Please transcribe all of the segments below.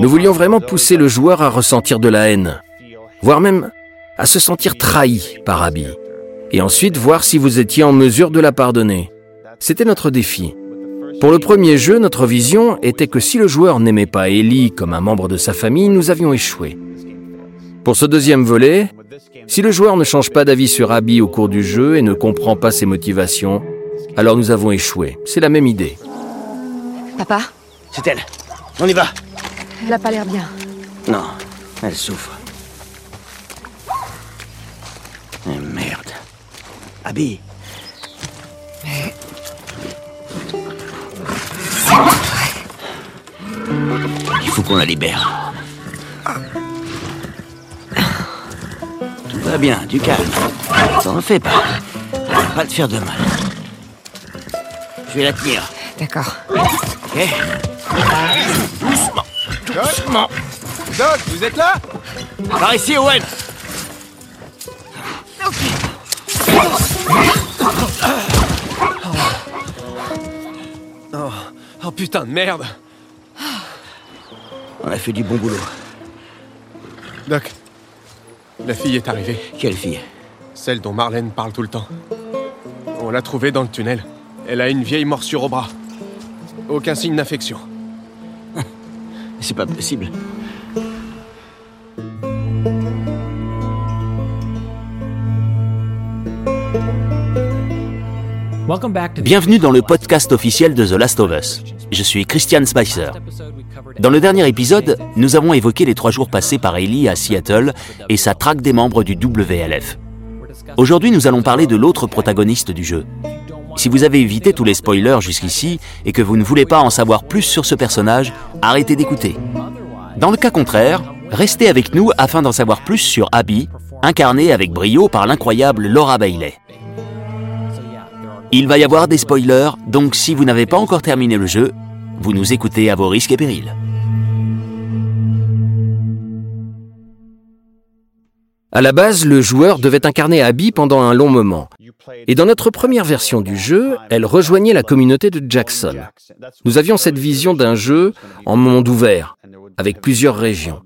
Nous voulions vraiment pousser le joueur à ressentir de la haine, voire même à se sentir trahi par Abby, et ensuite voir si vous étiez en mesure de la pardonner. C'était notre défi. Pour le premier jeu, notre vision était que si le joueur n'aimait pas Ellie comme un membre de sa famille, nous avions échoué. Pour ce deuxième volet, si le joueur ne change pas d'avis sur Abby au cours du jeu et ne comprend pas ses motivations, alors nous avons échoué. C'est la même idée. Papa? C'est elle. On y va. Elle a pas l'air bien. Non, elle souffre. Eh, merde. Abby. Il faut qu'on la libère. Tout va bien, du calme. T'en fais pas. Elle va pas te faire de mal. Je vais la tenir, D'accord. ok Doucement. Doc, vous êtes là? Par ici, Owen oh. oh putain de merde. On a fait du bon boulot. Doc, la fille est arrivée. Quelle fille? Celle dont Marlène parle tout le temps. On l'a trouvée dans le tunnel. Elle a une vieille morsure au bras. Aucun signe d'infection. C'est pas possible. Bienvenue dans le podcast officiel de The Last of Us. Je suis Christian Spicer. Dans le dernier épisode, nous avons évoqué les trois jours passés par Ellie à Seattle et sa traque des membres du WLF. Aujourd'hui, nous allons parler de l'autre protagoniste du jeu. Si vous avez évité tous les spoilers jusqu'ici et que vous ne voulez pas en savoir plus sur ce personnage, arrêtez d'écouter. Dans le cas contraire, restez avec nous afin d'en savoir plus sur Abby, incarnée avec brio par l'incroyable Laura Bailey. Il va y avoir des spoilers, donc si vous n'avez pas encore terminé le jeu, vous nous écoutez à vos risques et périls. À la base, le joueur devait incarner Abby pendant un long moment. Et dans notre première version du jeu, elle rejoignait la communauté de Jackson. Nous avions cette vision d'un jeu en monde ouvert, avec plusieurs régions.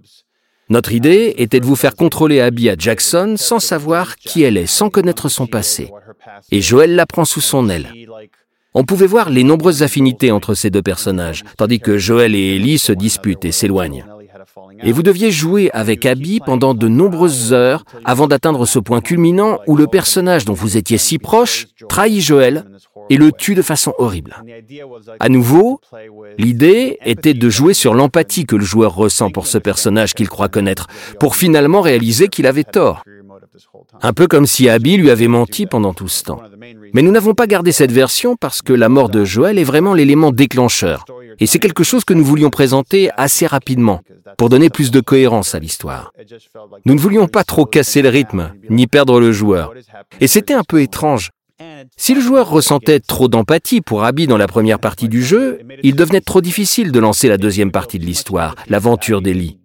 Notre idée était de vous faire contrôler Abby à Jackson sans savoir qui elle est, sans connaître son passé. Et Joël la prend sous son aile. On pouvait voir les nombreuses affinités entre ces deux personnages, tandis que Joël et Ellie se disputent et s'éloignent. Et vous deviez jouer avec Abby pendant de nombreuses heures avant d'atteindre ce point culminant où le personnage dont vous étiez si proche trahit Joël et le tue de façon horrible. À nouveau, l'idée était de jouer sur l'empathie que le joueur ressent pour ce personnage qu'il croit connaître, pour finalement réaliser qu'il avait tort. Un peu comme si Abby lui avait menti pendant tout ce temps. Mais nous n'avons pas gardé cette version parce que la mort de Joël est vraiment l'élément déclencheur. Et c'est quelque chose que nous voulions présenter assez rapidement, pour donner plus de cohérence à l'histoire. Nous ne voulions pas trop casser le rythme, ni perdre le joueur. Et c'était un peu étrange. Si le joueur ressentait trop d'empathie pour Abby dans la première partie du jeu, il devenait trop difficile de lancer la deuxième partie de l'histoire, l'aventure d'Ellie.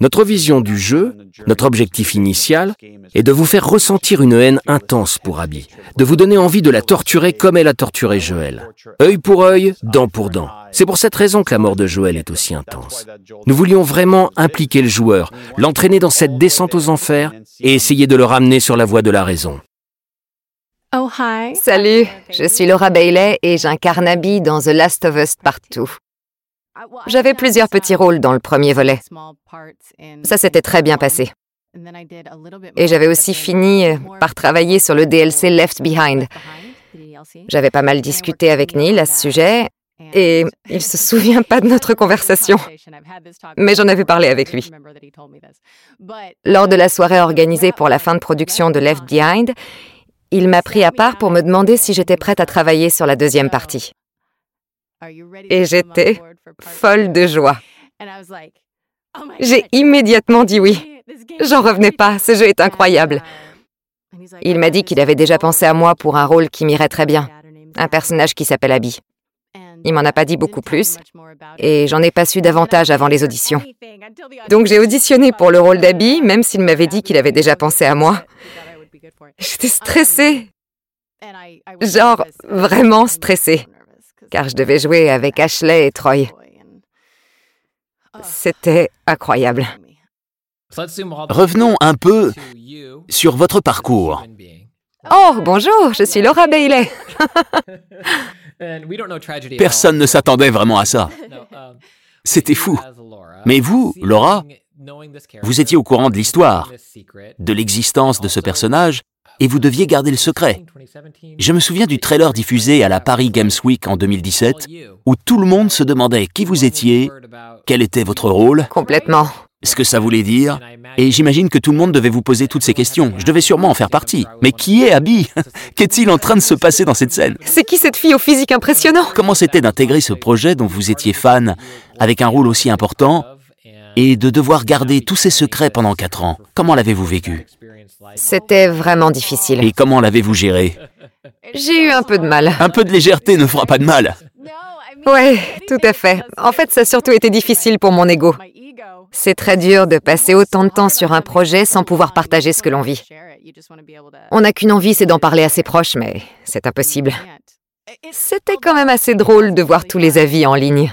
Notre vision du jeu, notre objectif initial, est de vous faire ressentir une haine intense pour Abby, de vous donner envie de la torturer comme elle a torturé Joël. Œil pour œil, dent pour dent. C'est pour cette raison que la mort de Joël est aussi intense. Nous voulions vraiment impliquer le joueur, l'entraîner dans cette descente aux enfers et essayer de le ramener sur la voie de la raison. Oh, hi. Salut, je suis Laura Bailey et j'incarne Abby dans The Last of Us Partout. J'avais plusieurs petits rôles dans le premier volet. Ça s'était très bien passé. Et j'avais aussi fini par travailler sur le DLC Left Behind. J'avais pas mal discuté avec Neil à ce sujet et il se souvient pas de notre conversation. Mais j'en avais parlé avec lui. Lors de la soirée organisée pour la fin de production de Left Behind, il m'a pris à part pour me demander si j'étais prête à travailler sur la deuxième partie. Et j'étais folle de joie. J'ai immédiatement dit oui. J'en revenais pas, ce jeu est incroyable. Il m'a dit qu'il avait déjà pensé à moi pour un rôle qui m'irait très bien, un personnage qui s'appelle Abby. Il m'en a pas dit beaucoup plus, et j'en ai pas su davantage avant les auditions. Donc j'ai auditionné pour le rôle d'Abby, même s'il m'avait dit qu'il avait déjà pensé à moi. J'étais stressée. Genre vraiment stressée car je devais jouer avec Ashley et Troy. C'était incroyable. Revenons un peu sur votre parcours. Oh, bonjour, je suis Laura Bailey. Personne ne s'attendait vraiment à ça. C'était fou. Mais vous, Laura, vous étiez au courant de l'histoire, de l'existence de ce personnage, et vous deviez garder le secret. Je me souviens du trailer diffusé à la Paris Games Week en 2017, où tout le monde se demandait qui vous étiez, quel était votre rôle. Complètement ce que ça voulait dire, et j'imagine que tout le monde devait vous poser toutes ces questions. Je devais sûrement en faire partie. Mais qui est Abby Qu'est-il en train de se passer dans cette scène C'est qui cette fille au physique impressionnant? Comment c'était d'intégrer ce projet dont vous étiez fan, avec un rôle aussi important, et de devoir garder tous ces secrets pendant quatre ans Comment l'avez-vous vécu? C'était vraiment difficile. Et comment l'avez-vous géré? J'ai eu un peu de mal. Un peu de légèreté ne fera pas de mal. Ouais, tout à fait. En fait, ça a surtout été difficile pour mon ego. C'est très dur de passer autant de temps sur un projet sans pouvoir partager ce que l'on vit. On n'a qu'une envie, c'est d'en parler à ses proches, mais c'est impossible. C'était quand même assez drôle de voir tous les avis en ligne.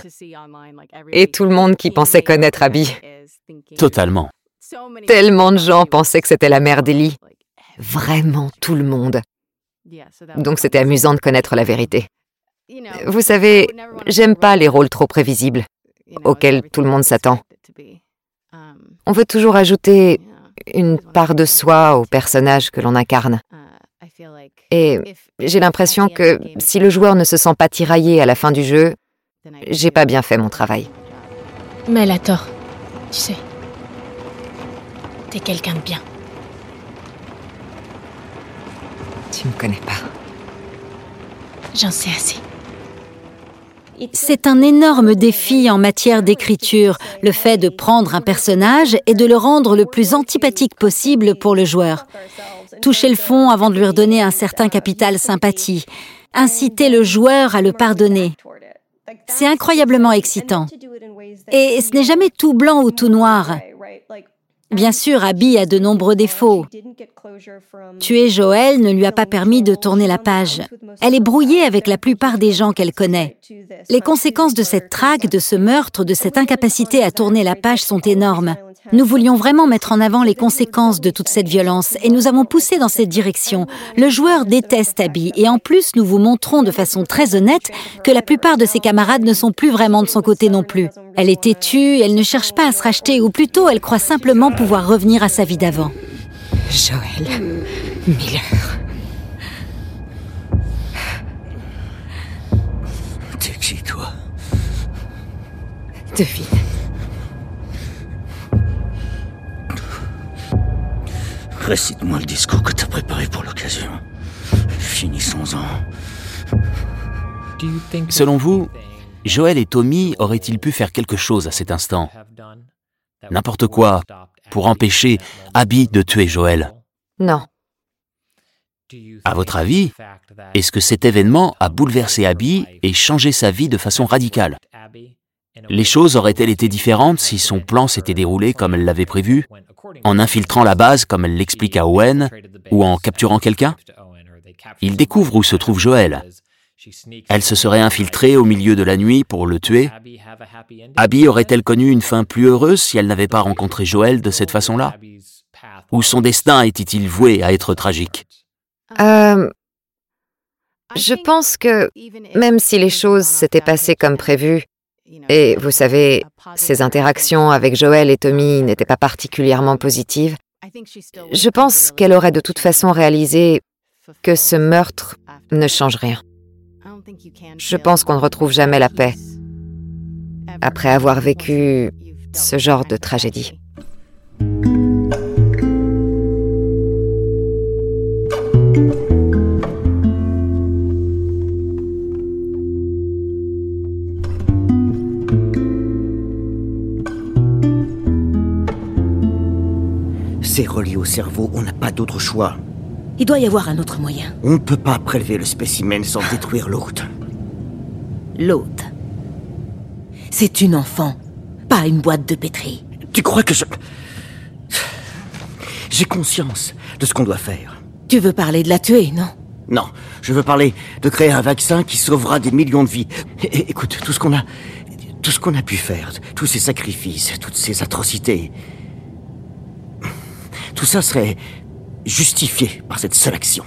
Et tout le monde qui pensait connaître Abby. Totalement. Tellement de gens pensaient que c'était la mère d'Ellie. Vraiment tout le monde. Donc c'était amusant de connaître la vérité. Vous savez, j'aime pas les rôles trop prévisibles, auxquels tout le monde s'attend. On veut toujours ajouter une part de soi au personnage que l'on incarne. Et j'ai l'impression que si le joueur ne se sent pas tiraillé à la fin du jeu, j'ai pas bien fait mon travail. Mais elle a tort, tu sais. T'es quelqu'un de bien. Tu me connais pas. J'en sais assez. C'est un énorme défi en matière d'écriture, le fait de prendre un personnage et de le rendre le plus antipathique possible pour le joueur. Toucher le fond avant de lui redonner un certain capital sympathie. Inciter le joueur à le pardonner. C'est incroyablement excitant. Et ce n'est jamais tout blanc ou tout noir. Bien sûr, Abby a de nombreux défauts. Tuer Joël ne lui a pas permis de tourner la page. Elle est brouillée avec la plupart des gens qu'elle connaît. Les conséquences de cette traque, de ce meurtre, de cette incapacité à tourner la page sont énormes. Nous voulions vraiment mettre en avant les conséquences de toute cette violence et nous avons poussé dans cette direction. Le joueur déteste Abby et en plus nous vous montrons de façon très honnête que la plupart de ses camarades ne sont plus vraiment de son côté non plus. Elle est têtue, elle ne cherche pas à se racheter ou plutôt elle croit simplement pouvoir revenir à sa vie d'avant. Joël Miller. T'es qui toi? Devine. Récite-moi le discours que t'as préparé pour l'occasion. Finissons-en. Selon vous, Joël et Tommy auraient-ils pu faire quelque chose à cet instant? N'importe quoi pour empêcher Abby de tuer Joël? Non. À votre avis, est-ce que cet événement a bouleversé Abby et changé sa vie de façon radicale? Les choses auraient-elles été différentes si son plan s'était déroulé comme elle l'avait prévu? En infiltrant la base comme elle l'explique à Owen ou en capturant quelqu'un Il découvre où se trouve Joël. Elle se serait infiltrée au milieu de la nuit pour le tuer. Abby aurait-elle connu une fin plus heureuse si elle n'avait pas rencontré Joël de cette façon-là? Ou son destin était-il voué à être tragique? Euh, Je pense que même si les choses s'étaient passées comme prévu, et vous savez, ses interactions avec Joël et Tommy n'étaient pas particulièrement positives. Je pense qu'elle aurait de toute façon réalisé que ce meurtre ne change rien. Je pense qu'on ne retrouve jamais la paix après avoir vécu ce genre de tragédie. C'est relié au cerveau, on n'a pas d'autre choix. Il doit y avoir un autre moyen. On ne peut pas prélever le spécimen sans détruire l'hôte. L'hôte C'est une enfant, pas une boîte de pétri. Tu crois que je... J'ai conscience de ce qu'on doit faire. Tu veux parler de la tuer, non? Non, je veux parler de créer un vaccin qui sauvera des millions de vies. écoute, tout ce qu'on a... Tout ce qu'on a pu faire, tous ces sacrifices, toutes ces atrocités, tout ça serait justifié par cette seule action.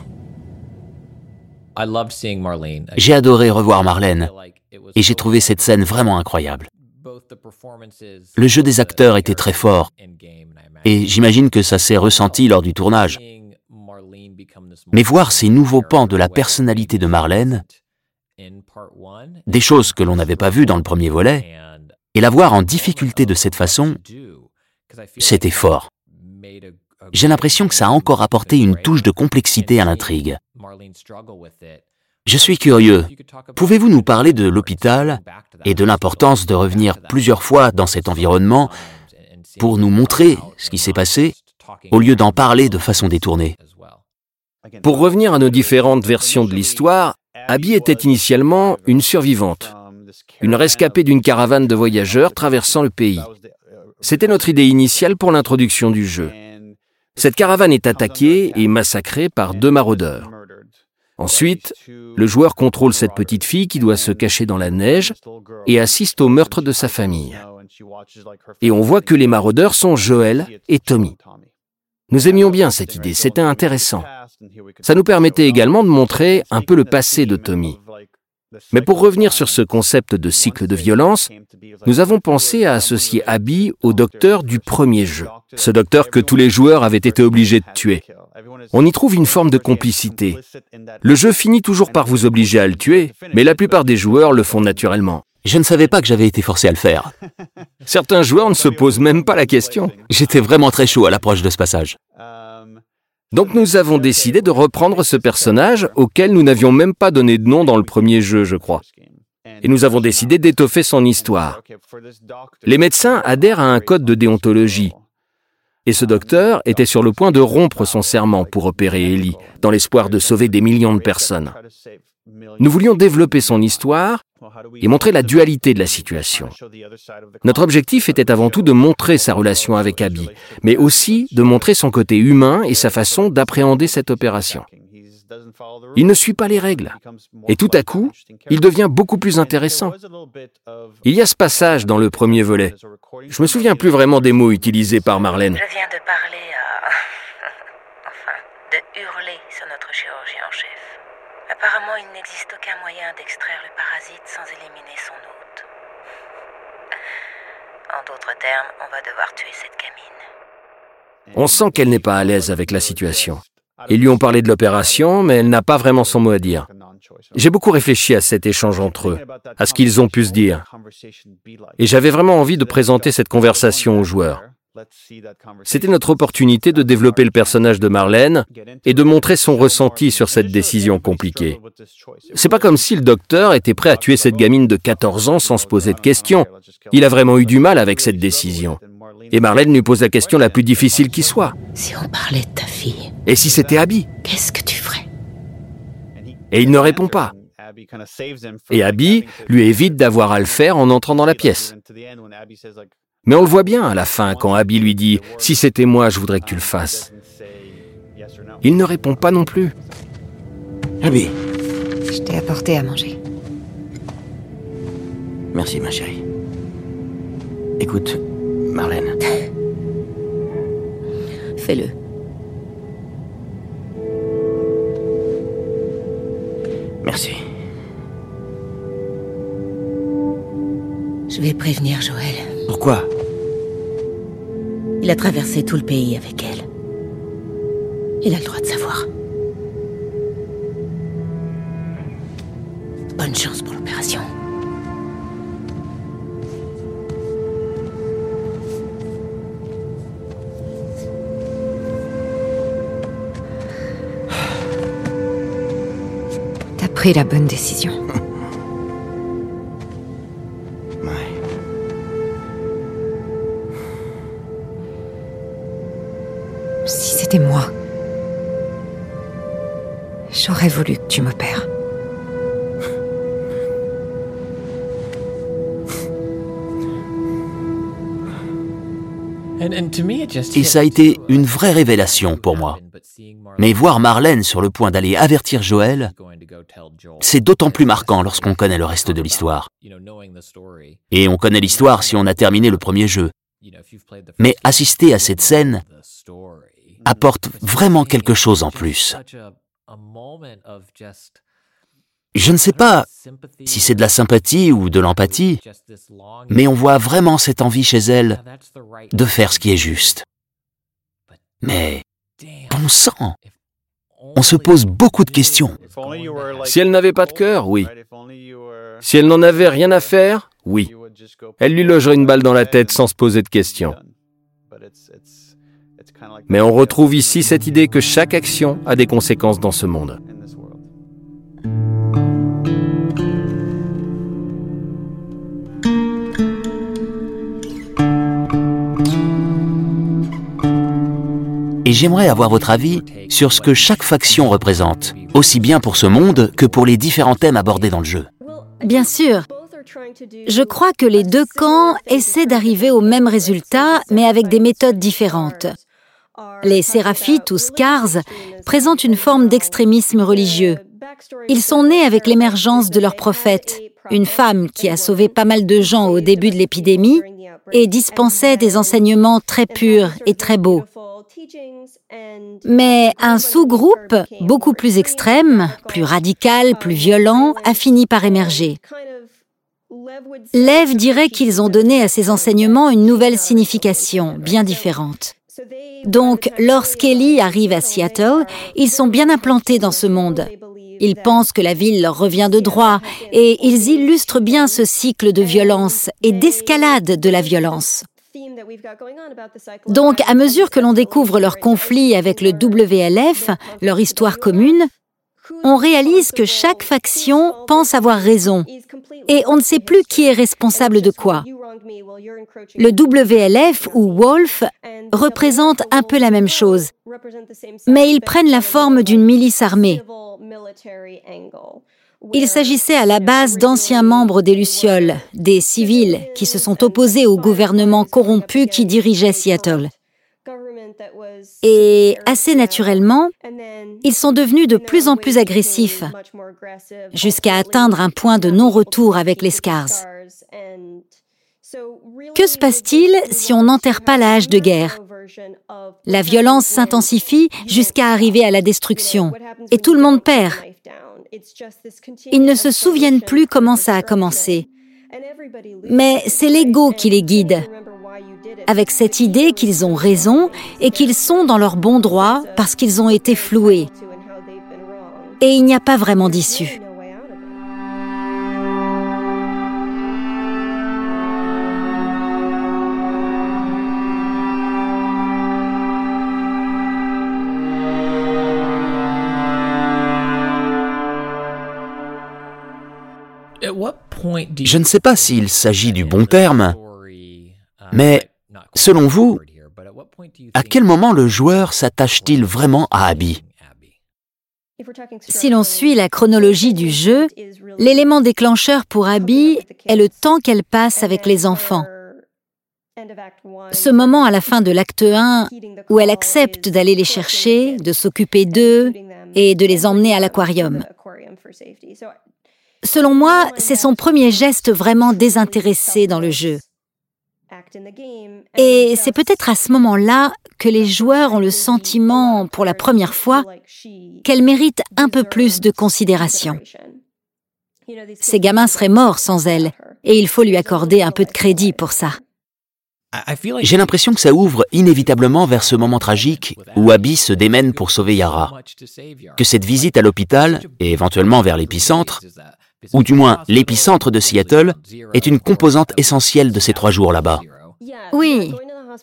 J'ai adoré revoir Marlène et j'ai trouvé cette scène vraiment incroyable. Le jeu des acteurs était très fort et j'imagine que ça s'est ressenti lors du tournage. Mais voir ces nouveaux pans de la personnalité de Marlène, des choses que l'on n'avait pas vues dans le premier volet, et la voir en difficulté de cette façon, c'était fort. J'ai l'impression que ça a encore apporté une touche de complexité à l'intrigue. Je suis curieux. Pouvez-vous nous parler de l'hôpital et de l'importance de revenir plusieurs fois dans cet environnement pour nous montrer ce qui s'est passé au lieu d'en parler de façon détournée Pour revenir à nos différentes versions de l'histoire, Abby était initialement une survivante, une rescapée d'une caravane de voyageurs traversant le pays. C'était notre idée initiale pour l'introduction du jeu. Cette caravane est attaquée et massacrée par deux maraudeurs. Ensuite, le joueur contrôle cette petite fille qui doit se cacher dans la neige et assiste au meurtre de sa famille. Et on voit que les maraudeurs sont Joël et Tommy. Nous aimions bien cette idée, c'était intéressant. Ça nous permettait également de montrer un peu le passé de Tommy. Mais pour revenir sur ce concept de cycle de violence, nous avons pensé à associer Abby au docteur du premier jeu, ce docteur que tous les joueurs avaient été obligés de tuer. On y trouve une forme de complicité. Le jeu finit toujours par vous obliger à le tuer, mais la plupart des joueurs le font naturellement. Je ne savais pas que j'avais été forcé à le faire. Certains joueurs ne se posent même pas la question. J'étais vraiment très chaud à l'approche de ce passage. Donc nous avons décidé de reprendre ce personnage auquel nous n'avions même pas donné de nom dans le premier jeu, je crois. Et nous avons décidé d'étoffer son histoire. Les médecins adhèrent à un code de déontologie. Et ce docteur était sur le point de rompre son serment pour opérer Ellie, dans l'espoir de sauver des millions de personnes. Nous voulions développer son histoire et montrer la dualité de la situation. Notre objectif était avant tout de montrer sa relation avec Abby, mais aussi de montrer son côté humain et sa façon d'appréhender cette opération. Il ne suit pas les règles. Et tout à coup, il devient beaucoup plus intéressant. Il y a ce passage dans le premier volet. Je me souviens plus vraiment des mots utilisés par Marlène sur notre chirurgien en chef. Apparemment, il n'existe aucun moyen d'extraire le parasite sans éliminer son hôte. En d'autres termes, on va devoir tuer cette gamine. On sent qu'elle n'est pas à l'aise avec la situation. Ils lui ont parlé de l'opération, mais elle n'a pas vraiment son mot à dire. J'ai beaucoup réfléchi à cet échange entre eux, à ce qu'ils ont pu se dire. Et j'avais vraiment envie de présenter cette conversation aux joueurs. C'était notre opportunité de développer le personnage de Marlène et de montrer son ressenti sur cette décision compliquée. C'est pas comme si le docteur était prêt à tuer cette gamine de 14 ans sans se poser de questions. Il a vraiment eu du mal avec cette décision. Et Marlène lui pose la question la plus difficile qui soit. Si on parlait de ta fille. Et si c'était Abby? Qu'est-ce que tu ferais? Et il ne répond pas. Et Abby lui évite d'avoir à le faire en entrant dans la pièce. Mais on le voit bien à la fin quand Abby lui dit ⁇ Si c'était moi, je voudrais que tu le fasses ⁇ Il ne répond pas non plus. Abby. Je t'ai apporté à manger. Merci, ma chérie. Écoute, Marlène. Fais-le. Merci. Je vais prévenir Joël. Pourquoi? Il a traversé tout le pays avec elle. Il a le droit de savoir. Bonne chance pour l'opération. T'as pris la bonne décision. j'aurais voulu que tu m'opères. Et ça a été une vraie révélation pour moi. Mais voir Marlène sur le point d'aller avertir Joël, c'est d'autant plus marquant lorsqu'on connaît le reste de l'histoire. Et on connaît l'histoire si on a terminé le premier jeu. Mais assister à cette scène apporte vraiment quelque chose en plus. Je ne sais pas si c'est de la sympathie ou de l'empathie, mais on voit vraiment cette envie chez elle de faire ce qui est juste. Mais, bon sang, on se pose beaucoup de questions. Si elle n'avait pas de cœur, oui. Si elle n'en avait rien à faire, oui. Elle lui logerait une balle dans la tête sans se poser de questions. Mais on retrouve ici cette idée que chaque action a des conséquences dans ce monde. et j'aimerais avoir votre avis sur ce que chaque faction représente, aussi bien pour ce monde que pour les différents thèmes abordés dans le jeu. Bien sûr. Je crois que les deux camps essaient d'arriver au même résultat, mais avec des méthodes différentes. Les séraphites ou scars présentent une forme d'extrémisme religieux. Ils sont nés avec l'émergence de leur prophète, une femme qui a sauvé pas mal de gens au début de l'épidémie et dispensait des enseignements très purs et très beaux. Mais un sous-groupe beaucoup plus extrême, plus radical, plus violent, a fini par émerger. Lev dirait qu'ils ont donné à ces enseignements une nouvelle signification, bien différente. Donc, lorsqu'Ellie arrive à Seattle, ils sont bien implantés dans ce monde. Ils pensent que la ville leur revient de droit et ils illustrent bien ce cycle de violence et d'escalade de la violence. Donc, à mesure que l'on découvre leur conflit avec le WLF, leur histoire commune, on réalise que chaque faction pense avoir raison et on ne sait plus qui est responsable de quoi. Le WLF ou Wolf représente un peu la même chose, mais ils prennent la forme d'une milice armée. Il s'agissait à la base d'anciens membres des Lucioles, des civils qui se sont opposés au gouvernement corrompu qui dirigeait Seattle. Et assez naturellement, ils sont devenus de plus en plus agressifs, jusqu'à atteindre un point de non-retour avec les Scars. Que se passe-t-il si on n'enterre pas la hache de guerre? La violence s'intensifie jusqu'à arriver à la destruction, et tout le monde perd. Ils ne se souviennent plus comment ça a commencé. Mais c'est l'ego qui les guide, avec cette idée qu'ils ont raison et qu'ils sont dans leur bon droit parce qu'ils ont été floués. Et il n'y a pas vraiment d'issue. Je ne sais pas s'il s'agit du bon terme, mais selon vous, à quel moment le joueur s'attache-t-il vraiment à Abby Si l'on suit la chronologie du jeu, l'élément déclencheur pour Abby est le temps qu'elle passe avec les enfants. Ce moment à la fin de l'acte 1 où elle accepte d'aller les chercher, de s'occuper d'eux et de les emmener à l'aquarium. Selon moi, c'est son premier geste vraiment désintéressé dans le jeu. Et c'est peut-être à ce moment-là que les joueurs ont le sentiment, pour la première fois, qu'elle mérite un peu plus de considération. Ces gamins seraient morts sans elle, et il faut lui accorder un peu de crédit pour ça. J'ai l'impression que ça ouvre inévitablement vers ce moment tragique où Abby se démène pour sauver Yara. Que cette visite à l'hôpital, et éventuellement vers l'épicentre, ou du moins l'épicentre de Seattle, est une composante essentielle de ces trois jours là-bas. Oui,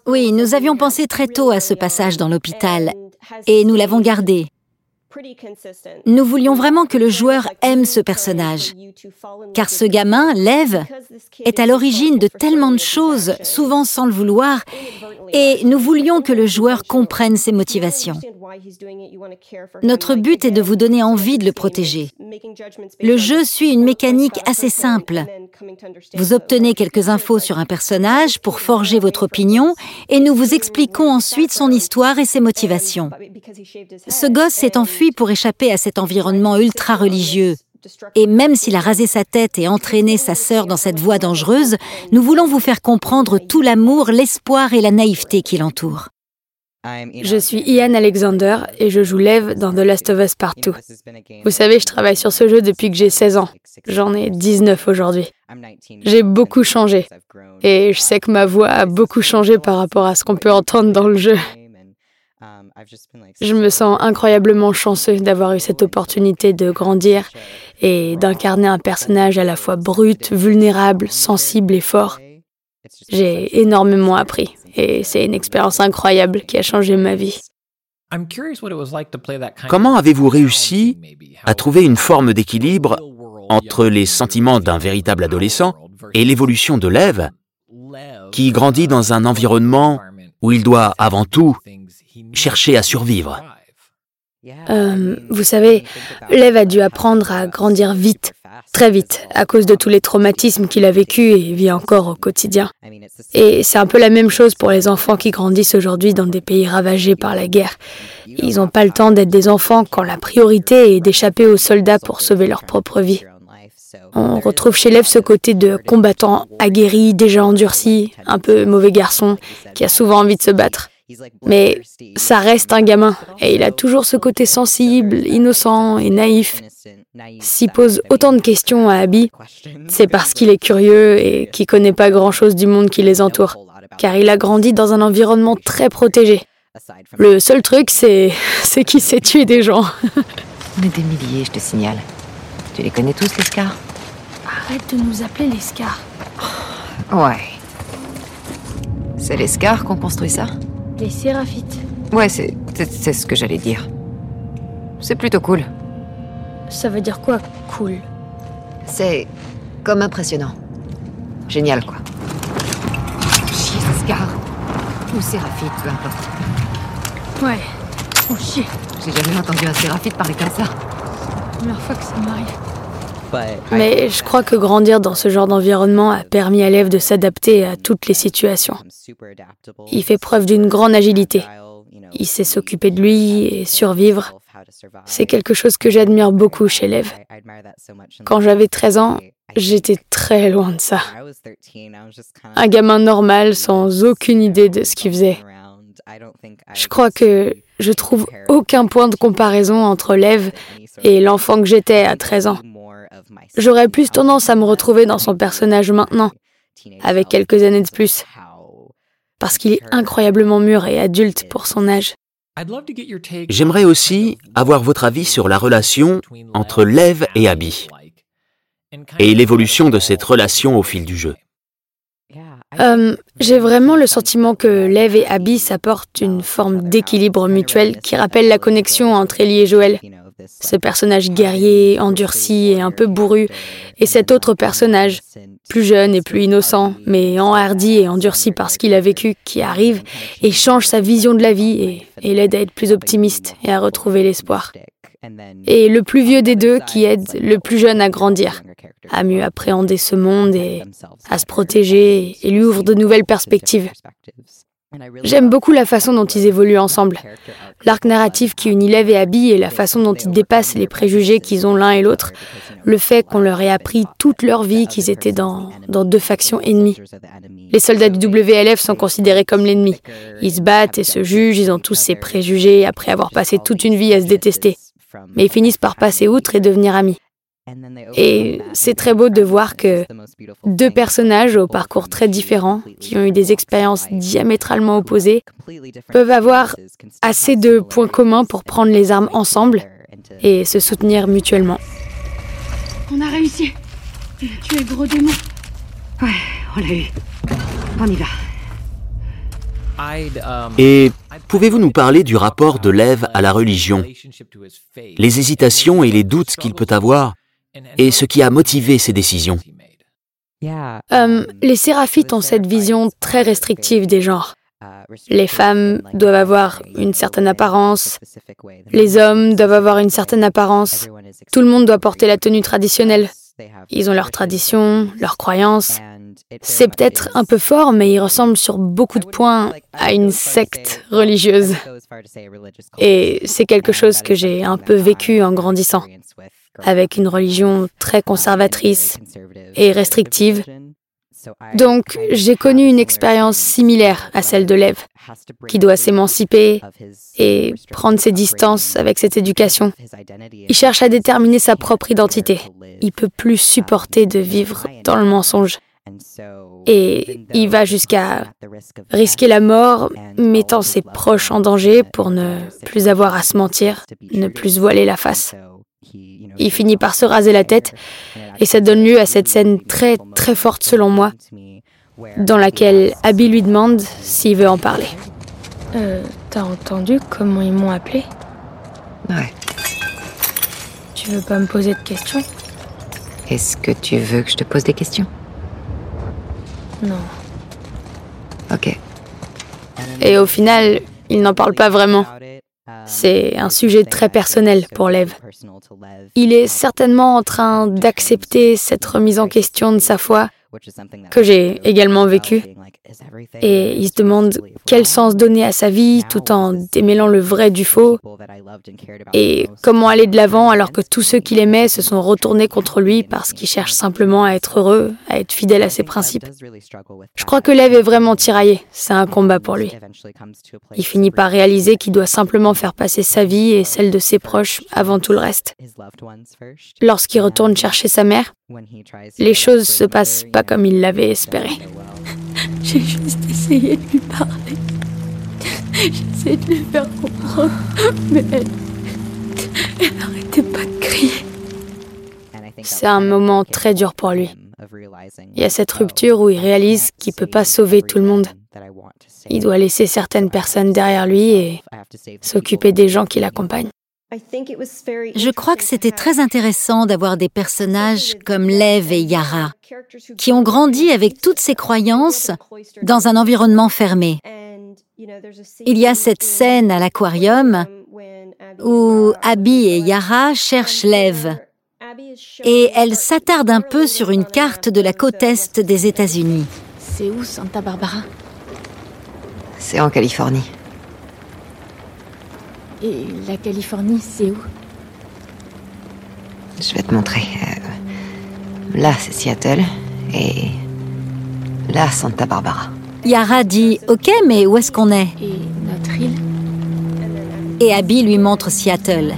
oui, nous avions pensé très tôt à ce passage dans l'hôpital, et nous l'avons gardé. Nous voulions vraiment que le joueur aime ce personnage, car ce gamin, Lev, est à l'origine de tellement de choses, souvent sans le vouloir, et nous voulions que le joueur comprenne ses motivations. Notre but est de vous donner envie de le protéger. Le jeu suit une mécanique assez simple. Vous obtenez quelques infos sur un personnage pour forger votre opinion et nous vous expliquons ensuite son histoire et ses motivations. Ce gosse s'est enfui pour échapper à cet environnement ultra-religieux. Et même s'il a rasé sa tête et entraîné sa sœur dans cette voie dangereuse, nous voulons vous faire comprendre tout l'amour, l'espoir et la naïveté qui l'entourent. Je suis Ian Alexander et je joue Lev dans The Last of Us Partout. Vous savez, je travaille sur ce jeu depuis que j'ai 16 ans. J'en ai 19 aujourd'hui. J'ai beaucoup changé et je sais que ma voix a beaucoup changé par rapport à ce qu'on peut entendre dans le jeu. Je me sens incroyablement chanceux d'avoir eu cette opportunité de grandir et d'incarner un personnage à la fois brut, vulnérable, sensible et fort. J'ai énormément appris et c'est une expérience incroyable qui a changé ma vie. Comment avez-vous réussi à trouver une forme d'équilibre entre les sentiments d'un véritable adolescent et l'évolution de Lev, qui grandit dans un environnement où il doit avant tout chercher à survivre euh, Vous savez, Lev a dû apprendre à grandir vite très vite à cause de tous les traumatismes qu'il a vécu et vit encore au quotidien. Et c'est un peu la même chose pour les enfants qui grandissent aujourd'hui dans des pays ravagés par la guerre. Ils n'ont pas le temps d'être des enfants quand la priorité est d'échapper aux soldats pour sauver leur propre vie. On retrouve chez Lev ce côté de combattant aguerri, déjà endurci, un peu mauvais garçon, qui a souvent envie de se battre. Mais ça reste un gamin, et il a toujours ce côté sensible, innocent et naïf. S'il pose autant de questions à Abby, c'est parce qu'il est curieux et qu'il connaît pas grand-chose du monde qui les entoure, car il a grandi dans un environnement très protégé. Le seul truc, c'est, c'est qu'il sait tuer des gens. On est des milliers, je te signale. Tu les connais tous, les scars? Arrête de nous appeler les scars. Ouais. C'est les scars qu'on construit ça? Les séraphites. Ouais, c'est, c'est ce que j'allais dire. C'est plutôt cool. Ça veut dire quoi, cool? C'est comme impressionnant. Génial, quoi. Chier, Scar. Ou Séraphite, peu importe. Ouais. Oh chier. J'ai jamais entendu un Séraphite parler comme ça. Première fois que ça m'arrive. Mais je crois que grandir dans ce genre d'environnement a permis à Lev de s'adapter à toutes les situations. Il fait preuve d'une grande agilité. Il sait s'occuper de lui et survivre. C'est quelque chose que j'admire beaucoup chez Lev. Quand j'avais 13 ans, j'étais très loin de ça. Un gamin normal sans aucune idée de ce qu'il faisait. Je crois que je trouve aucun point de comparaison entre Lev et l'enfant que j'étais à 13 ans. J'aurais plus tendance à me retrouver dans son personnage maintenant, avec quelques années de plus, parce qu'il est incroyablement mûr et adulte pour son âge. J'aimerais aussi avoir votre avis sur la relation entre Lev et Abby et l'évolution de cette relation au fil du jeu. Euh, j'ai vraiment le sentiment que Lev et Abby s'apportent une forme d'équilibre mutuel qui rappelle la connexion entre Ellie et Joël. Ce personnage guerrier, endurci et un peu bourru, et cet autre personnage, plus jeune et plus innocent, mais enhardi et endurci par ce qu'il a vécu, qui arrive et change sa vision de la vie et, et l'aide à être plus optimiste et à retrouver l'espoir. Et le plus vieux des deux qui aide le plus jeune à grandir, à mieux appréhender ce monde et à se protéger et lui ouvre de nouvelles perspectives. J'aime beaucoup la façon dont ils évoluent ensemble. L'arc narratif qui unit Lev et Abby et la façon dont ils dépassent les préjugés qu'ils ont l'un et l'autre. Le fait qu'on leur ait appris toute leur vie qu'ils étaient dans, dans deux factions ennemies. Les soldats du WLF sont considérés comme l'ennemi. Ils se battent et se jugent, ils ont tous ces préjugés après avoir passé toute une vie à se détester. Mais ils finissent par passer outre et devenir amis. Et c'est très beau de voir que deux personnages au parcours très différents, qui ont eu des expériences diamétralement opposées, peuvent avoir assez de points communs pour prendre les armes ensemble et se soutenir mutuellement. On a réussi. Tu es gros démon. Ouais, on l'a eu. On y va. Et Pouvez-vous nous parler du rapport de Lev à la religion? Les hésitations et les doutes qu'il peut avoir et ce qui a motivé ses décisions euh, Les séraphites ont cette vision très restrictive des genres. Les femmes doivent avoir une certaine apparence, les hommes doivent avoir une certaine apparence, tout le monde doit porter la tenue traditionnelle. Ils ont leurs traditions, leurs croyances. C'est peut-être un peu fort, mais ils ressemblent sur beaucoup de points à une secte religieuse. Et c'est quelque chose que j'ai un peu vécu en grandissant, avec une religion très conservatrice et restrictive. Donc, j'ai connu une expérience similaire à celle de Lev, qui doit s'émanciper et prendre ses distances avec cette éducation. Il cherche à déterminer sa propre identité. Il peut plus supporter de vivre dans le mensonge. Et il va jusqu'à risquer la mort, mettant ses proches en danger pour ne plus avoir à se mentir, ne plus voiler la face. Il finit par se raser la tête et ça donne lieu à cette scène très très forte selon moi, dans laquelle Abby lui demande s'il veut en parler. Euh, T'as entendu comment ils m'ont appelé? Ouais. Tu veux pas me poser de questions? Est-ce que tu veux que je te pose des questions? Non. Ok. Et au final, il n'en parle pas vraiment. C'est un sujet très personnel pour Lev. Il est certainement en train d'accepter cette remise en question de sa foi que j'ai également vécu. Et il se demande quel sens donner à sa vie tout en démêlant le vrai du faux. Et comment aller de l'avant alors que tous ceux qu'il aimait se sont retournés contre lui parce qu'il cherche simplement à être heureux, à être fidèle à ses principes. Je crois que Lev est vraiment tiraillé. C'est un combat pour lui. Il finit par réaliser qu'il doit simplement faire passer sa vie et celle de ses proches avant tout le reste. Lorsqu'il retourne chercher sa mère, les choses se passent pas comme il l'avait espéré. J'ai juste essayé de lui parler. J'essayais de lui faire comprendre, mais elle. Elle n'arrêtait pas de crier. C'est un moment très dur pour lui. Il y a cette rupture où il réalise qu'il ne peut pas sauver tout le monde. Il doit laisser certaines personnes derrière lui et s'occuper des gens qui l'accompagnent. Je crois que c'était très intéressant d'avoir des personnages comme Lev et Yara, qui ont grandi avec toutes ces croyances dans un environnement fermé. Il y a cette scène à l'aquarium où Abby et Yara cherchent Lev et elle s'attarde un peu sur une carte de la côte est des États-Unis. C'est où Santa Barbara? C'est en Californie. Et la Californie, c'est où Je vais te montrer. Euh, là, c'est Seattle. Et là, Santa Barbara. Yara dit Ok, mais où est-ce qu'on est Et notre île Et Abby lui montre Seattle.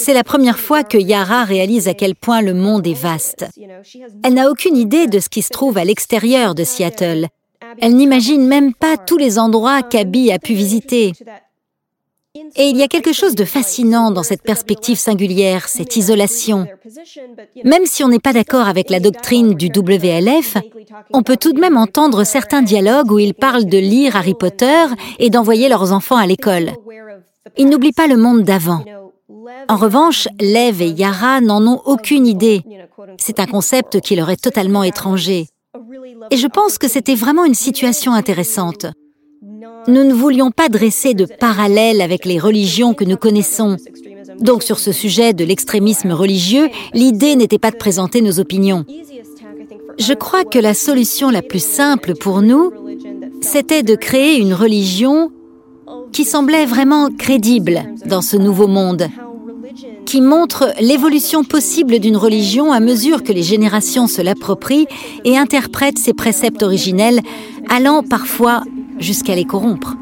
C'est la première fois que Yara réalise à quel point le monde est vaste. Elle n'a aucune idée de ce qui se trouve à l'extérieur de Seattle. Elle n'imagine même pas tous les endroits qu'Abby a pu visiter. Et il y a quelque chose de fascinant dans cette perspective singulière, cette isolation. Même si on n'est pas d'accord avec la doctrine du WLF, on peut tout de même entendre certains dialogues où ils parlent de lire Harry Potter et d'envoyer leurs enfants à l'école. Ils n'oublient pas le monde d'avant. En revanche, Lev et Yara n'en ont aucune idée. C'est un concept qui leur est totalement étranger. Et je pense que c'était vraiment une situation intéressante. Nous ne voulions pas dresser de parallèles avec les religions que nous connaissons. Donc sur ce sujet de l'extrémisme religieux, l'idée n'était pas de présenter nos opinions. Je crois que la solution la plus simple pour nous, c'était de créer une religion qui semblait vraiment crédible dans ce nouveau monde, qui montre l'évolution possible d'une religion à mesure que les générations se l'approprient et interprètent ses préceptes originels, allant parfois jusqu'à les corrompre.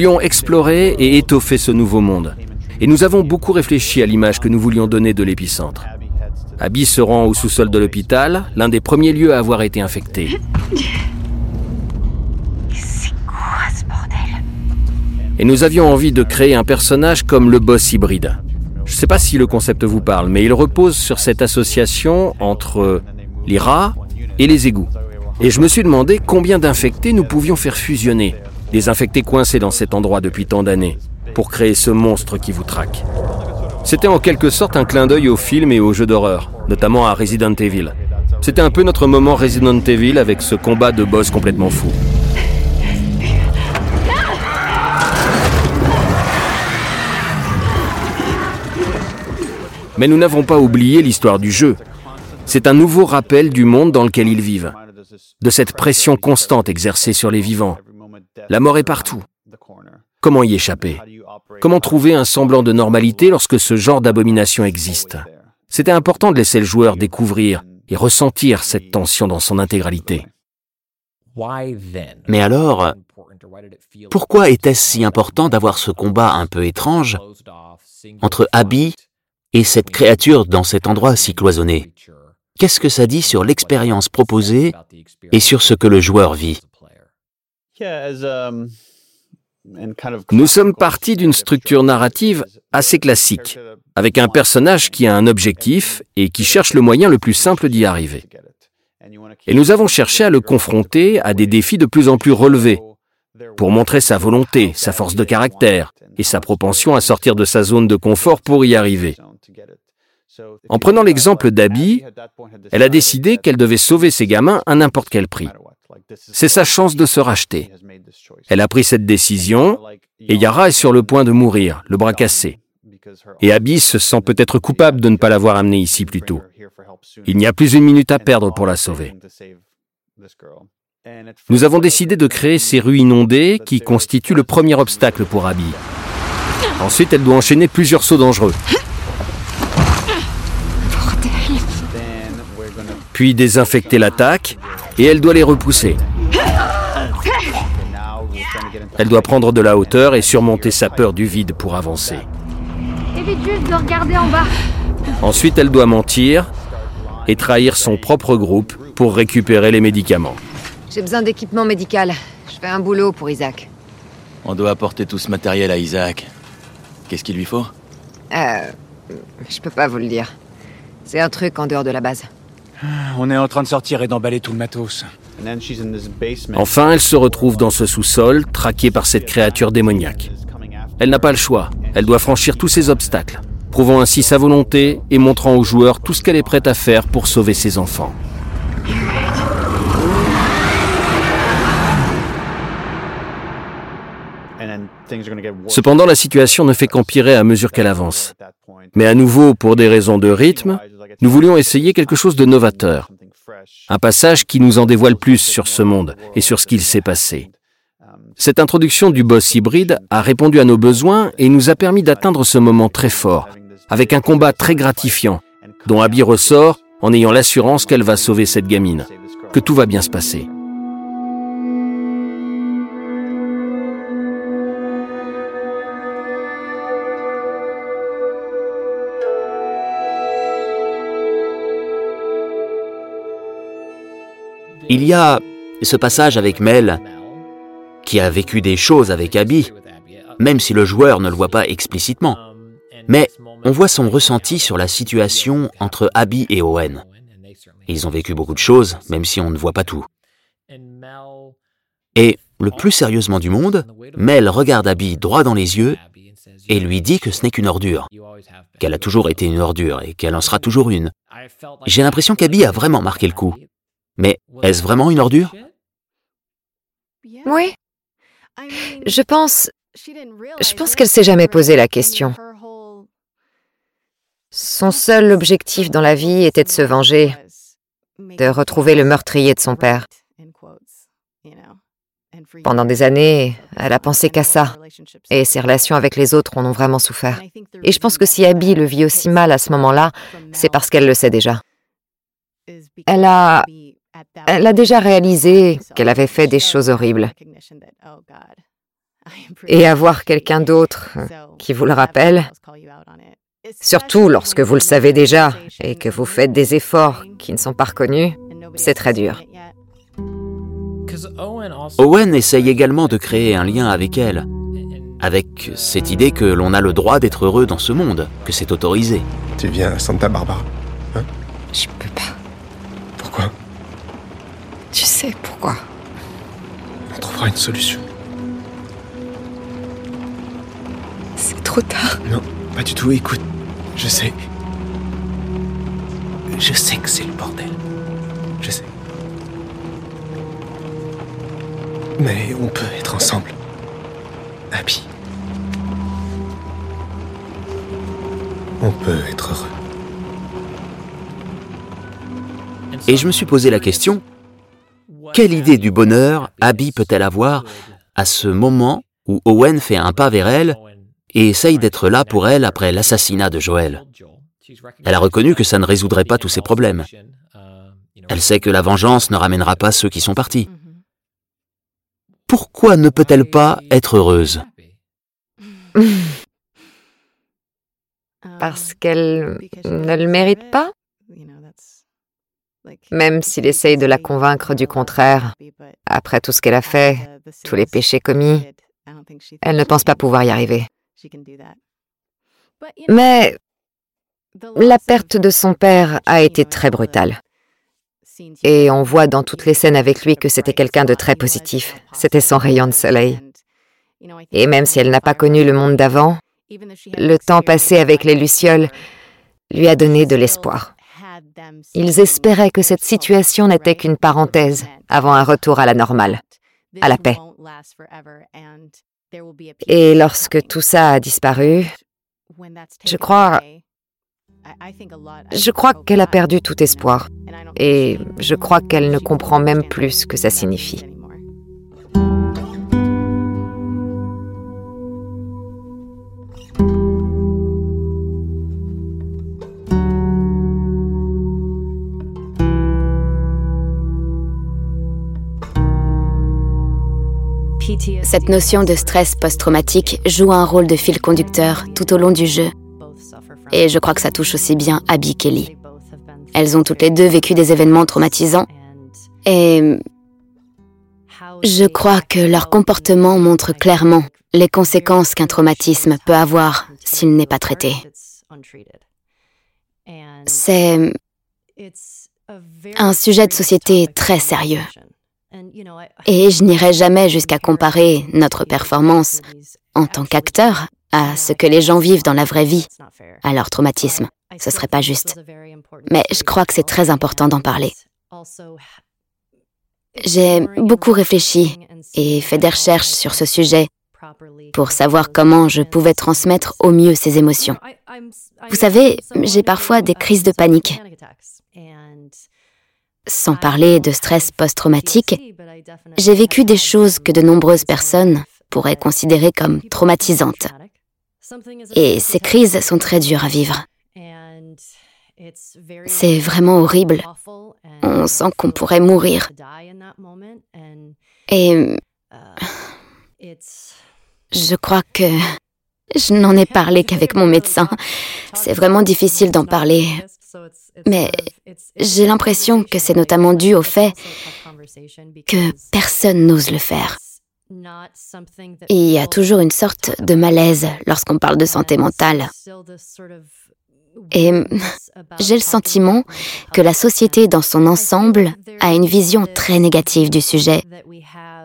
Voulions explorer et étoffer ce nouveau monde. Et nous avons beaucoup réfléchi à l'image que nous voulions donner de l'épicentre. Abby se rend au sous-sol de l'hôpital, l'un des premiers lieux à avoir été infecté. C'est quoi ce bordel? Et nous avions envie de créer un personnage comme le boss hybride. Je ne sais pas si le concept vous parle, mais il repose sur cette association entre les rats et les égouts. Et je me suis demandé combien d'infectés nous pouvions faire fusionner, des infectés coincés dans cet endroit depuis tant d'années, pour créer ce monstre qui vous traque. C'était en quelque sorte un clin d'œil aux films et aux jeux d'horreur, notamment à Resident Evil. C'était un peu notre moment Resident Evil avec ce combat de boss complètement fou. Mais nous n'avons pas oublié l'histoire du jeu. C'est un nouveau rappel du monde dans lequel ils vivent, de cette pression constante exercée sur les vivants. La mort est partout. Comment y échapper? Comment trouver un semblant de normalité lorsque ce genre d'abomination existe? C'était important de laisser le joueur découvrir et ressentir cette tension dans son intégralité. Mais alors, pourquoi était-ce si important d'avoir ce combat un peu étrange entre Abby et cette créature dans cet endroit si cloisonné? Qu'est-ce que ça dit sur l'expérience proposée et sur ce que le joueur vit? Nous sommes partis d'une structure narrative assez classique, avec un personnage qui a un objectif et qui cherche le moyen le plus simple d'y arriver. Et nous avons cherché à le confronter à des défis de plus en plus relevés, pour montrer sa volonté, sa force de caractère et sa propension à sortir de sa zone de confort pour y arriver. En prenant l'exemple d'Abby, elle a décidé qu'elle devait sauver ses gamins à n'importe quel prix. C'est sa chance de se racheter. Elle a pris cette décision et Yara est sur le point de mourir, le bras cassé. Et Abby se sent peut-être coupable de ne pas l'avoir amenée ici plus tôt. Il n'y a plus une minute à perdre pour la sauver. Nous avons décidé de créer ces rues inondées qui constituent le premier obstacle pour Abby. Ensuite, elle doit enchaîner plusieurs sauts dangereux. Puis désinfecter l'attaque et elle doit les repousser. Elle doit prendre de la hauteur et surmonter sa peur du vide pour avancer. Évite juste de regarder en bas. Ensuite, elle doit mentir et trahir son propre groupe pour récupérer les médicaments. J'ai besoin d'équipement médical. Je fais un boulot pour Isaac. On doit apporter tout ce matériel à Isaac. Qu'est-ce qu'il lui faut? Euh. Je peux pas vous le dire. C'est un truc en dehors de la base. On est en train de sortir et d'emballer tout le matos. Enfin, elle se retrouve dans ce sous-sol, traquée par cette créature démoniaque. Elle n'a pas le choix. Elle doit franchir tous ces obstacles, prouvant ainsi sa volonté et montrant aux joueurs tout ce qu'elle est prête à faire pour sauver ses enfants. Cependant, la situation ne fait qu'empirer à mesure qu'elle avance. Mais à nouveau, pour des raisons de rythme, nous voulions essayer quelque chose de novateur. Un passage qui nous en dévoile plus sur ce monde et sur ce qu'il s'est passé. Cette introduction du boss hybride a répondu à nos besoins et nous a permis d'atteindre ce moment très fort, avec un combat très gratifiant, dont Abby ressort en ayant l'assurance qu'elle va sauver cette gamine, que tout va bien se passer. Il y a ce passage avec Mel, qui a vécu des choses avec Abby, même si le joueur ne le voit pas explicitement. Mais on voit son ressenti sur la situation entre Abby et Owen. Ils ont vécu beaucoup de choses, même si on ne voit pas tout. Et le plus sérieusement du monde, Mel regarde Abby droit dans les yeux et lui dit que ce n'est qu'une ordure, qu'elle a toujours été une ordure et qu'elle en sera toujours une. J'ai l'impression qu'Abby a vraiment marqué le coup. Mais est-ce vraiment une ordure? Oui. Je pense. Je pense qu'elle s'est jamais posé la question. Son seul objectif dans la vie était de se venger, de retrouver le meurtrier de son père. Pendant des années, elle a pensé qu'à ça, et ses relations avec les autres en ont vraiment souffert. Et je pense que si Abby le vit aussi mal à ce moment-là, c'est parce qu'elle le sait déjà. Elle a elle a déjà réalisé qu'elle avait fait des choses horribles. et avoir quelqu'un d'autre qui vous le rappelle, surtout lorsque vous le savez déjà et que vous faites des efforts qui ne sont pas reconnus, c'est très dur. Owen essaye également de créer un lien avec elle, avec cette idée que l'on a le droit d'être heureux dans ce monde, que c'est autorisé. Tu viens à Santa Barbara hein? Je peux pas. Tu sais pourquoi On trouvera une solution. C'est trop tard. Non, pas du tout. Écoute, je sais. Je sais que c'est le bordel. Je sais. Mais on peut être ensemble. Abby. On peut être heureux. Et je me suis posé la question, quelle idée du bonheur Abby peut-elle avoir à ce moment où Owen fait un pas vers elle et essaye d'être là pour elle après l'assassinat de Joël Elle a reconnu que ça ne résoudrait pas tous ses problèmes. Elle sait que la vengeance ne ramènera pas ceux qui sont partis. Pourquoi ne peut-elle pas être heureuse? Parce qu'elle ne le mérite pas? Même s'il essaye de la convaincre du contraire, après tout ce qu'elle a fait, tous les péchés commis, elle ne pense pas pouvoir y arriver. Mais la perte de son père a été très brutale. Et on voit dans toutes les scènes avec lui que c'était quelqu'un de très positif. C'était son rayon de soleil. Et même si elle n'a pas connu le monde d'avant, le temps passé avec les Lucioles lui a donné de l'espoir. Ils espéraient que cette situation n'était qu'une parenthèse avant un retour à la normale, à la paix. Et lorsque tout ça a disparu, je crois qu'elle a perdu tout espoir et je crois qu'elle ne comprend même plus ce que ça signifie. Cette notion de stress post-traumatique joue un rôle de fil conducteur tout au long du jeu et je crois que ça touche aussi bien Abby qu'Ellie. Elles ont toutes les deux vécu des événements traumatisants. Et je crois que leur comportement montre clairement les conséquences qu'un traumatisme peut avoir s'il n'est pas traité. C'est un sujet de société très sérieux. Et je n'irai jamais jusqu'à comparer notre performance en tant qu'acteur à ce que les gens vivent dans la vraie vie, à leur traumatisme. Ce serait pas juste. Mais je crois que c'est très important d'en parler. J'ai beaucoup réfléchi et fait des recherches sur ce sujet pour savoir comment je pouvais transmettre au mieux ces émotions. Vous savez, j'ai parfois des crises de panique. Sans parler de stress post-traumatique, j'ai vécu des choses que de nombreuses personnes pourraient considérer comme traumatisantes. Et ces crises sont très dures à vivre. C'est vraiment horrible. On sent qu'on pourrait mourir. Et je crois que je n'en ai parlé qu'avec mon médecin. C'est vraiment difficile d'en parler. Mais j'ai l'impression que c'est notamment dû au fait que personne n'ose le faire. Il y a toujours une sorte de malaise lorsqu'on parle de santé mentale. Et j'ai le sentiment que la société dans son ensemble a une vision très négative du sujet,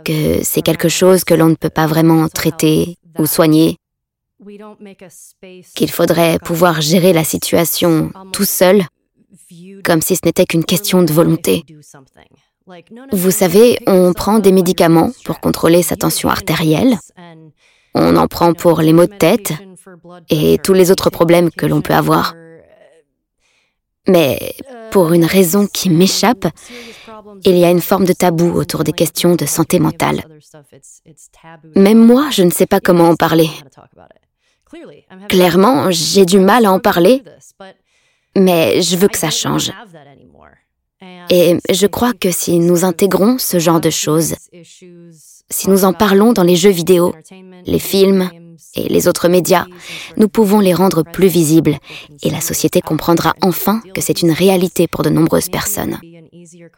que c'est quelque chose que l'on ne peut pas vraiment traiter ou soigner, qu'il faudrait pouvoir gérer la situation tout seul, comme si ce n'était qu'une question de volonté. Vous savez, on prend des médicaments pour contrôler sa tension artérielle, on en prend pour les maux de tête et tous les autres problèmes que l'on peut avoir. Mais pour une raison qui m'échappe, il y a une forme de tabou autour des questions de santé mentale. Même moi, je ne sais pas comment en parler. Clairement, j'ai du mal à en parler, mais je veux que ça change. Et je crois que si nous intégrons ce genre de choses, si nous en parlons dans les jeux vidéo, les films et les autres médias, nous pouvons les rendre plus visibles et la société comprendra enfin que c'est une réalité pour de nombreuses personnes.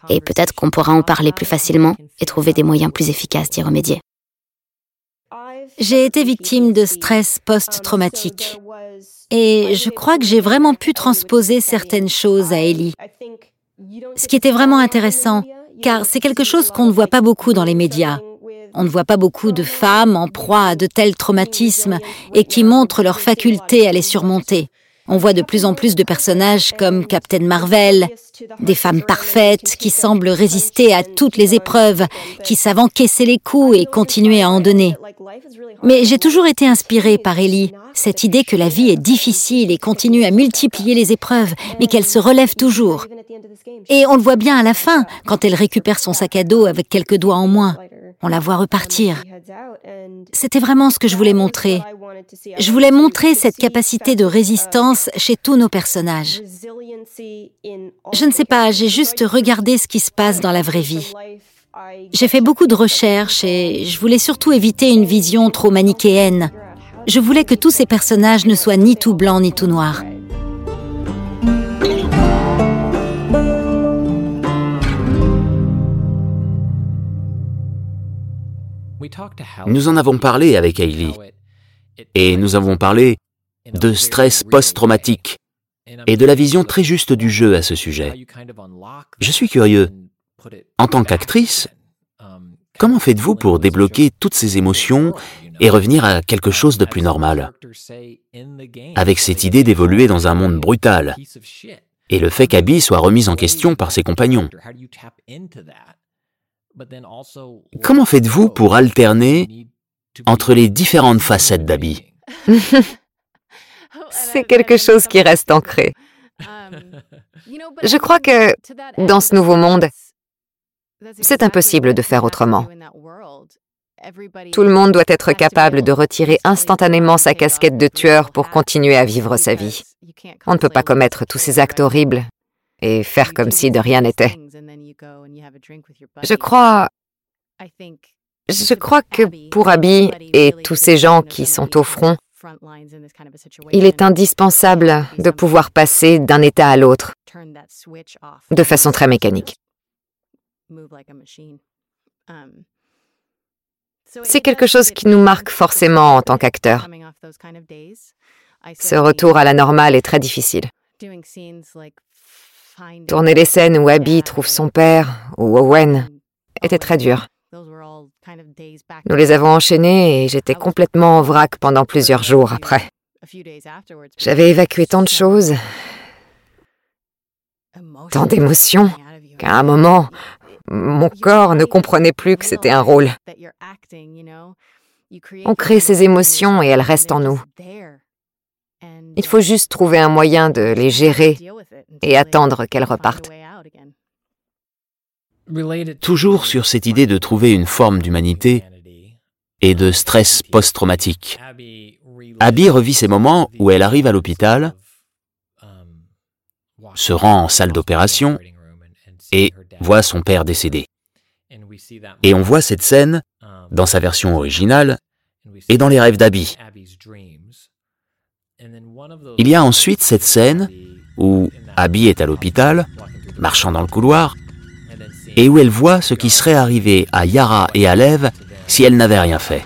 Et peut-être qu'on pourra en parler plus facilement et trouver des moyens plus efficaces d'y remédier. J'ai été victime de stress post-traumatique et je crois que j'ai vraiment pu transposer certaines choses à Ellie. Ce qui était vraiment intéressant, car c'est quelque chose qu'on ne voit pas beaucoup dans les médias. On ne voit pas beaucoup de femmes en proie à de tels traumatismes et qui montrent leur faculté à les surmonter. On voit de plus en plus de personnages comme Captain Marvel, des femmes parfaites qui semblent résister à toutes les épreuves, qui savent encaisser les coups et continuer à en donner. Mais j'ai toujours été inspirée par Ellie, cette idée que la vie est difficile et continue à multiplier les épreuves, mais qu'elle se relève toujours. Et on le voit bien à la fin, quand elle récupère son sac à dos avec quelques doigts en moins. On la voit repartir. C'était vraiment ce que je voulais montrer. Je voulais montrer cette capacité de résistance chez tous nos personnages. Je ne sais pas, j'ai juste regardé ce qui se passe dans la vraie vie. J'ai fait beaucoup de recherches et je voulais surtout éviter une vision trop manichéenne. Je voulais que tous ces personnages ne soient ni tout blancs ni tout noirs. Nous en avons parlé avec Hailey. et nous avons parlé de stress post-traumatique et de la vision très juste du jeu à ce sujet. Je suis curieux. En tant qu'actrice, comment faites-vous pour débloquer toutes ces émotions et revenir à quelque chose de plus normal? Avec cette idée d'évoluer dans un monde brutal et le fait qu'Abby soit remise en question par ses compagnons? Comment faites-vous pour alterner entre les différentes facettes d'Abby C'est quelque chose qui reste ancré. Je crois que dans ce nouveau monde, c'est impossible de faire autrement. Tout le monde doit être capable de retirer instantanément sa casquette de tueur pour continuer à vivre sa vie. On ne peut pas commettre tous ces actes horribles et faire comme si de rien n'était. Je crois... Je crois que pour Abby et tous ces gens qui sont au front, il est indispensable de pouvoir passer d'un état à l'autre de façon très mécanique. C'est quelque chose qui nous marque forcément en tant qu'acteur. Ce retour à la normale est très difficile. Tourner les scènes où Abby trouve son père ou Owen était très dur. Nous les avons enchaînés et j'étais complètement en vrac pendant plusieurs jours après. J'avais évacué tant de choses, tant d'émotions, qu'à un moment, mon corps ne comprenait plus que c'était un rôle. On crée ces émotions et elles restent en nous. Il faut juste trouver un moyen de les gérer et attendre qu'elles repartent. Toujours sur cette idée de trouver une forme d'humanité et de stress post-traumatique. Abby revit ces moments où elle arrive à l'hôpital, se rend en salle d'opération et voit son père décédé. Et on voit cette scène dans sa version originale et dans les rêves d'Abby. Il y a ensuite cette scène où Abby est à l'hôpital, marchant dans le couloir, et où elle voit ce qui serait arrivé à Yara et à Lev si elle n'avait rien fait.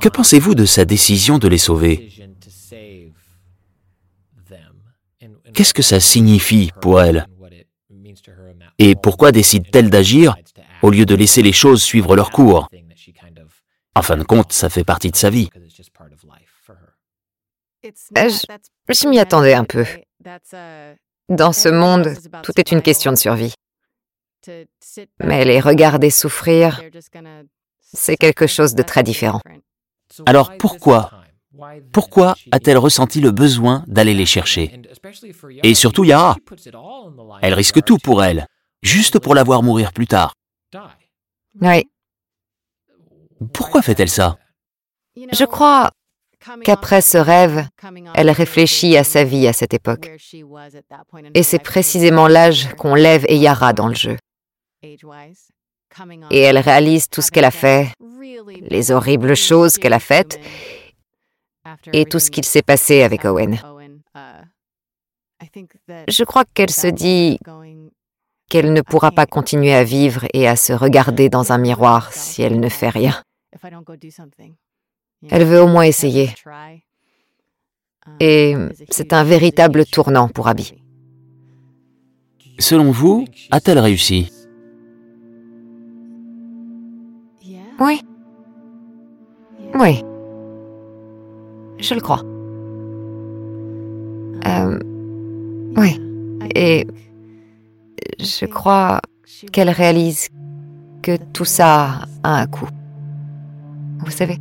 Que pensez-vous de sa décision de les sauver? Qu'est-ce que ça signifie pour elle? Et pourquoi décide-t-elle d'agir au lieu de laisser les choses suivre leur cours? En fin de compte, ça fait partie de sa vie. Euh, je, m'y attendais un peu. Dans ce monde, tout est une question de survie. Mais les regarder souffrir, c'est quelque chose de très différent. Alors pourquoi Pourquoi a-t-elle ressenti le besoin d'aller les chercher? Et surtout Yara. Elle risque tout pour elle, juste pour la voir mourir plus tard. Oui. Pourquoi fait-elle ça? Je crois qu'après ce rêve, elle réfléchit à sa vie à cette époque. Et c'est précisément l'âge qu'on lève et Yara dans le jeu. Et elle réalise tout ce qu'elle a fait, les horribles choses qu'elle a faites, et tout ce qu'il s'est passé avec Owen. Je crois qu'elle se dit qu'elle ne pourra pas continuer à vivre et à se regarder dans un miroir si elle ne fait rien. Elle veut au moins essayer. Et c'est un véritable tournant pour Abby. Selon vous, a-t-elle réussi? Oui. Oui. Je le crois. Euh, oui. Et je crois qu'elle réalise que tout ça a un coût. Vous savez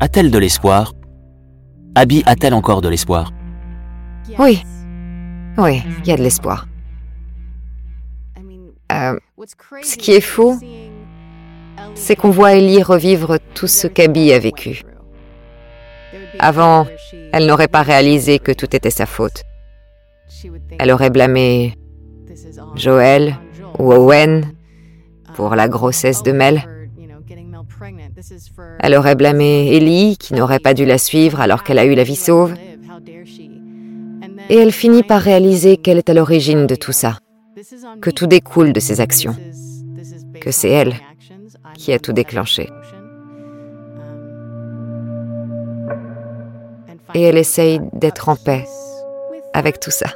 A-t-elle de l'espoir? Abby a-t-elle encore de l'espoir? Oui. Oui, il y a de l'espoir. Euh, ce qui est fou, c'est qu'on voit Ellie revivre tout ce qu'Abby a vécu. Avant, elle n'aurait pas réalisé que tout était sa faute. Elle aurait blâmé Joël ou Owen pour la grossesse de Mel. Elle aurait blâmé Ellie qui n'aurait pas dû la suivre alors qu'elle a eu la vie sauve. Et elle finit par réaliser qu'elle est à l'origine de tout ça, que tout découle de ses actions, que c'est elle qui a tout déclenché. Et elle essaye d'être en paix avec tout ça.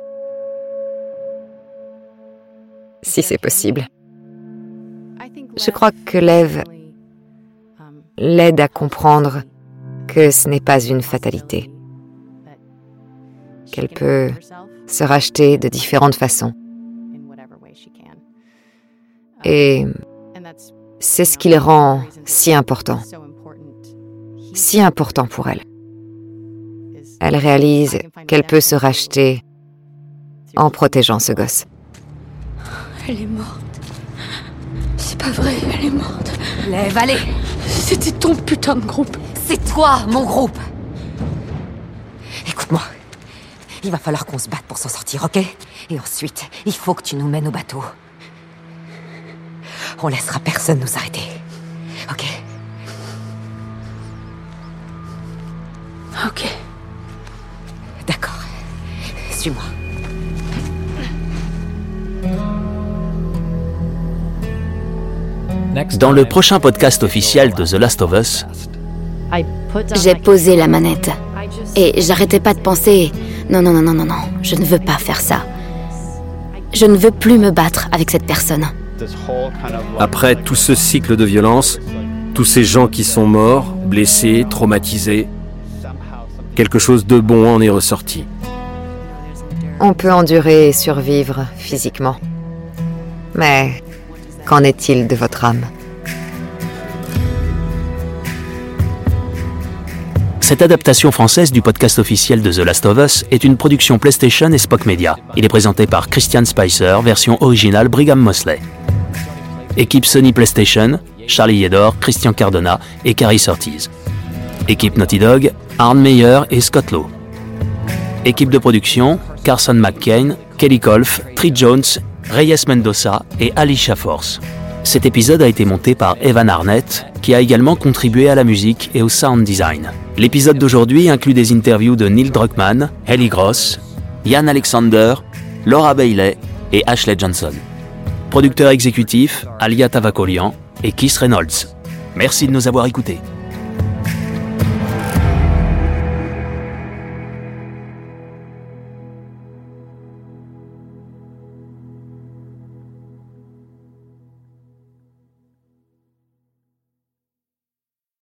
Si c'est possible. Je crois que l'Ève l'aide à comprendre que ce n'est pas une fatalité, qu'elle peut se racheter de différentes façons. Et c'est ce qui le rend si important, si important pour elle. Elle réalise qu'elle peut se racheter en protégeant ce gosse. Elle est morte. C'est pas vrai, elle est morte. Lève, allez C'était ton putain de groupe. C'est toi, mon groupe Écoute-moi. Il va falloir qu'on se batte pour s'en sortir, ok? Et ensuite, il faut que tu nous mènes au bateau. On laissera personne nous arrêter. Ok? Ok. D'accord. Suis-moi. Dans le prochain podcast officiel de The Last of Us, j'ai posé la manette. Et j'arrêtais pas de penser non, non, non, non, non, non, je ne veux pas faire ça. Je ne veux plus me battre avec cette personne. Après tout ce cycle de violence, tous ces gens qui sont morts, blessés, traumatisés, quelque chose de bon en est ressorti. On peut endurer et survivre physiquement. Mais qu'en est-il de votre âme Cette adaptation française du podcast officiel de The Last of Us est une production PlayStation et Spock Media. Il est présenté par Christian Spicer, version originale Brigham Mosley. Équipe Sony PlayStation, Charlie Yedor, Christian Cardona et Carrie Ortiz. Équipe Naughty Dog, Arne Meyer et Scott Lowe. Équipe de production, Carson McCain, Kelly Kolf, Tree Jones, Reyes Mendoza et Alicia Force. Cet épisode a été monté par Evan Arnett, qui a également contribué à la musique et au sound design. L'épisode d'aujourd'hui inclut des interviews de Neil Druckmann, Ellie Gross, Ian Alexander, Laura Bailey et Ashley Johnson. Producteur exécutif, Alia Tavakolian et Keith Reynolds. Merci de nous avoir écoutés.